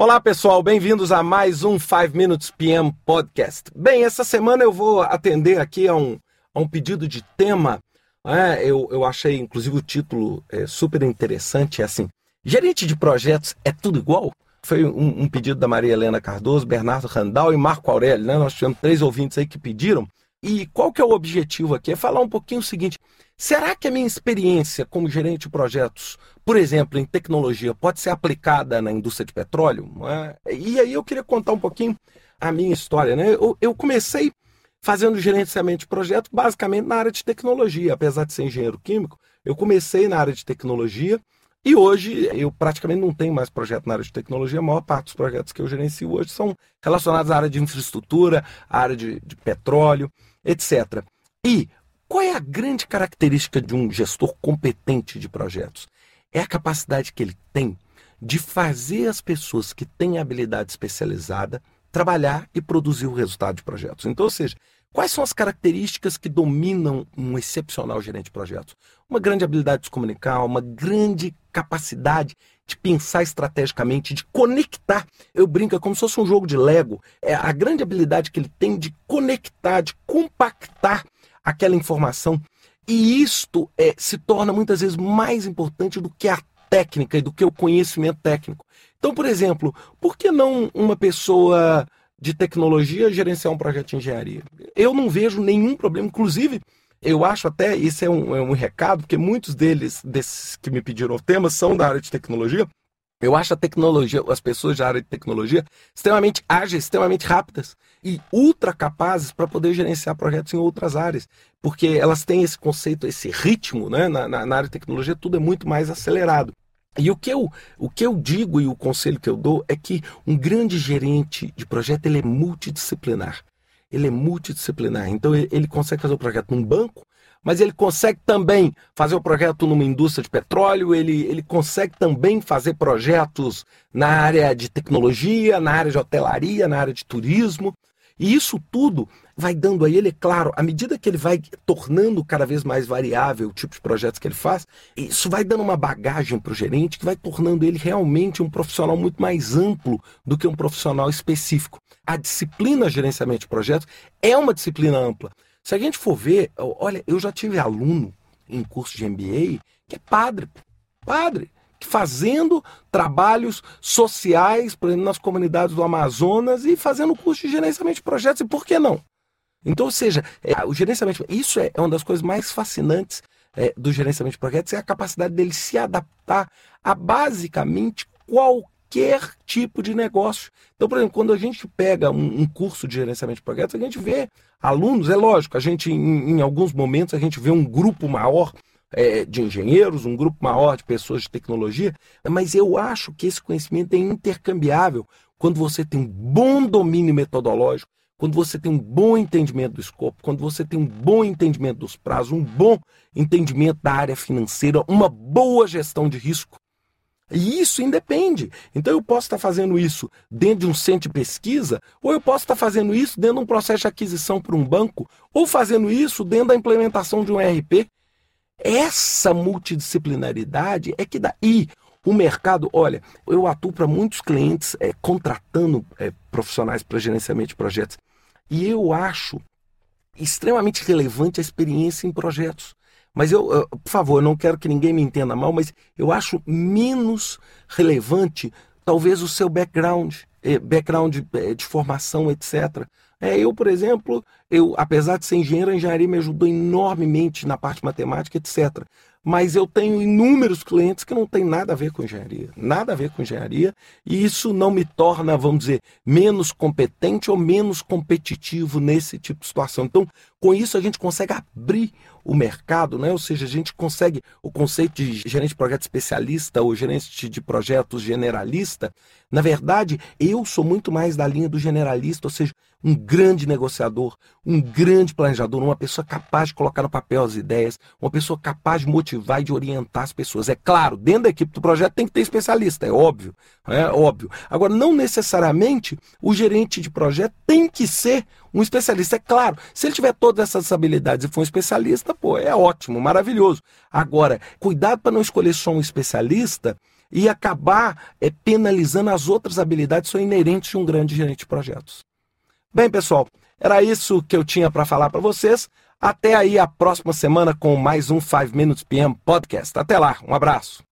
Olá pessoal, bem-vindos a mais um 5 Minutes PM Podcast. Bem, essa semana eu vou atender aqui a um, a um pedido de tema. É, eu, eu achei inclusive o título é, super interessante, é assim, gerente de projetos é tudo igual? Foi um, um, pedido da Maria Helena Cardoso, Bernardo Randall e Marco Aurélio, né? Nós tivemos três ouvintes aí que pediram. E qual que é o objetivo aqui? É falar um pouquinho o seguinte, será que a minha experiência como gerente de projetos por exemplo, em tecnologia, pode ser aplicada na indústria de petróleo? É? E aí eu queria contar um pouquinho a minha história. Né? Eu, comecei fazendo gerenciamento de projeto basicamente na área de tecnologia. Apesar de ser engenheiro químico, eu comecei na área de tecnologia e hoje eu praticamente não tenho mais projeto na área de tecnologia. A maior parte dos projetos que eu gerencio hoje são relacionados à área de infraestrutura, à área de, de petróleo, etc. E qual é a grande característica de um gestor competente de projetos? é a capacidade que ele tem de fazer as pessoas que têm habilidade especializada trabalhar e produzir o resultado de projetos. Então, ou seja, quais são as características que dominam um excepcional gerente de projetos? Uma grande habilidade de se comunicar, uma grande capacidade de pensar estrategicamente, de conectar. Eu brinco é como se fosse um jogo de Lego. É a grande habilidade que ele tem de conectar, de compactar aquela informação e isto é, se torna muitas vezes mais importante do que a técnica e do que o conhecimento técnico. Então, por exemplo, por que não uma pessoa de tecnologia gerenciar um projeto de engenharia? Eu não vejo nenhum problema. Inclusive, eu acho até, isso é um, é um recado, porque muitos deles, desses que me pediram o tema, são da área de tecnologia. Eu acho a tecnologia, as pessoas da área de tecnologia, extremamente ágeis, extremamente rápidas e ultra capazes para poder gerenciar projetos em outras áreas, porque elas têm esse conceito, esse ritmo, né? Na, na, na, área de tecnologia tudo é muito mais acelerado. E o que, eu, o que eu digo e o conselho que eu dou é que um grande gerente de projeto ele é multidisciplinar. Ele é multidisciplinar. Então ele, ele consegue fazer o projeto num banco, mas ele consegue também fazer o projeto numa indústria de petróleo, ele, ele consegue também fazer projetos na área de tecnologia, na área de hotelaria, na área de turismo. E isso tudo vai dando a ele, é claro, à medida que ele vai tornando cada vez mais variável o tipo de projetos que ele faz, isso vai dando uma bagagem para o gerente que vai tornando ele realmente um profissional muito mais amplo do que um profissional específico. A disciplina gerenciamento de projetos é uma disciplina ampla. Se a gente for ver, olha, eu já tive aluno em curso de MBA que é padre, padre fazendo trabalhos sociais, por exemplo, nas comunidades do Amazonas e fazendo curso de gerenciamento de projetos, e por que não? Então, ou seja, é, o gerenciamento, isso é, é, uma das coisas mais fascinantes é, do gerenciamento de projetos, é a capacidade dele se adaptar a basicamente qualquer tipo de negócio. Então, por exemplo, quando a gente pega um, um curso de gerenciamento de projetos, a gente vê alunos, é lógico, a gente, em, em alguns momentos, a gente vê um grupo maior é, de engenheiros, um grupo maior de pessoas de tecnologia, mas eu acho que esse conhecimento é intercambiável quando você tem um bom domínio metodológico, quando você tem um bom entendimento do escopo, quando você tem um bom entendimento dos prazos, um bom entendimento da área financeira, uma boa gestão de risco. E isso independe. Então eu posso estar fazendo isso dentro de um centro de pesquisa, ou eu posso estar fazendo isso dentro de um processo de aquisição por um banco, ou fazendo isso dentro da implementação de um ERP. Essa multidisciplinaridade é que dá. E o mercado, olha, eu atuo para muitos clientes é, contratando é, profissionais para gerenciamento de projetos. E eu acho extremamente relevante a experiência em projetos. Mas eu, eu, por favor, não quero que ninguém me entenda mal, mas eu acho menos relevante talvez o seu background, eh, background eh, de formação, etc. É, eu, por exemplo, eu, apesar de ser engenheiro, a engenharia me ajudou enormemente na parte matemática, etc mas eu tenho inúmeros clientes que não têm nada a ver com engenharia, nada a ver com engenharia, e isso não me torna, vamos dizer, menos competente ou menos competitivo nesse tipo de situação. Então, com isso a gente consegue abrir o mercado, né? ou seja, a gente consegue o conceito de gerente de projeto especialista ou gerente de projetos generalista. Na verdade, eu sou muito mais da linha do generalista, ou seja, um grande negociador, um grande planejador, uma pessoa capaz de colocar no papel as ideias, uma pessoa capaz de motivar e de orientar as pessoas. É claro, dentro da equipe do projeto tem que ter especialista, é óbvio, é óbvio. Agora, não necessariamente o gerente de projeto tem que ser um especialista. É claro, se ele tiver todas essas habilidades e for um especialista, pô, é ótimo, maravilhoso. Agora, cuidado para não escolher só um especialista e acabar é, penalizando as outras habilidades que são inerentes de um grande gerente de projetos. Bem, pessoal, era isso que eu tinha para falar para vocês. Até aí a próxima semana com mais um 5 Minutes PM Podcast. Até lá, um abraço.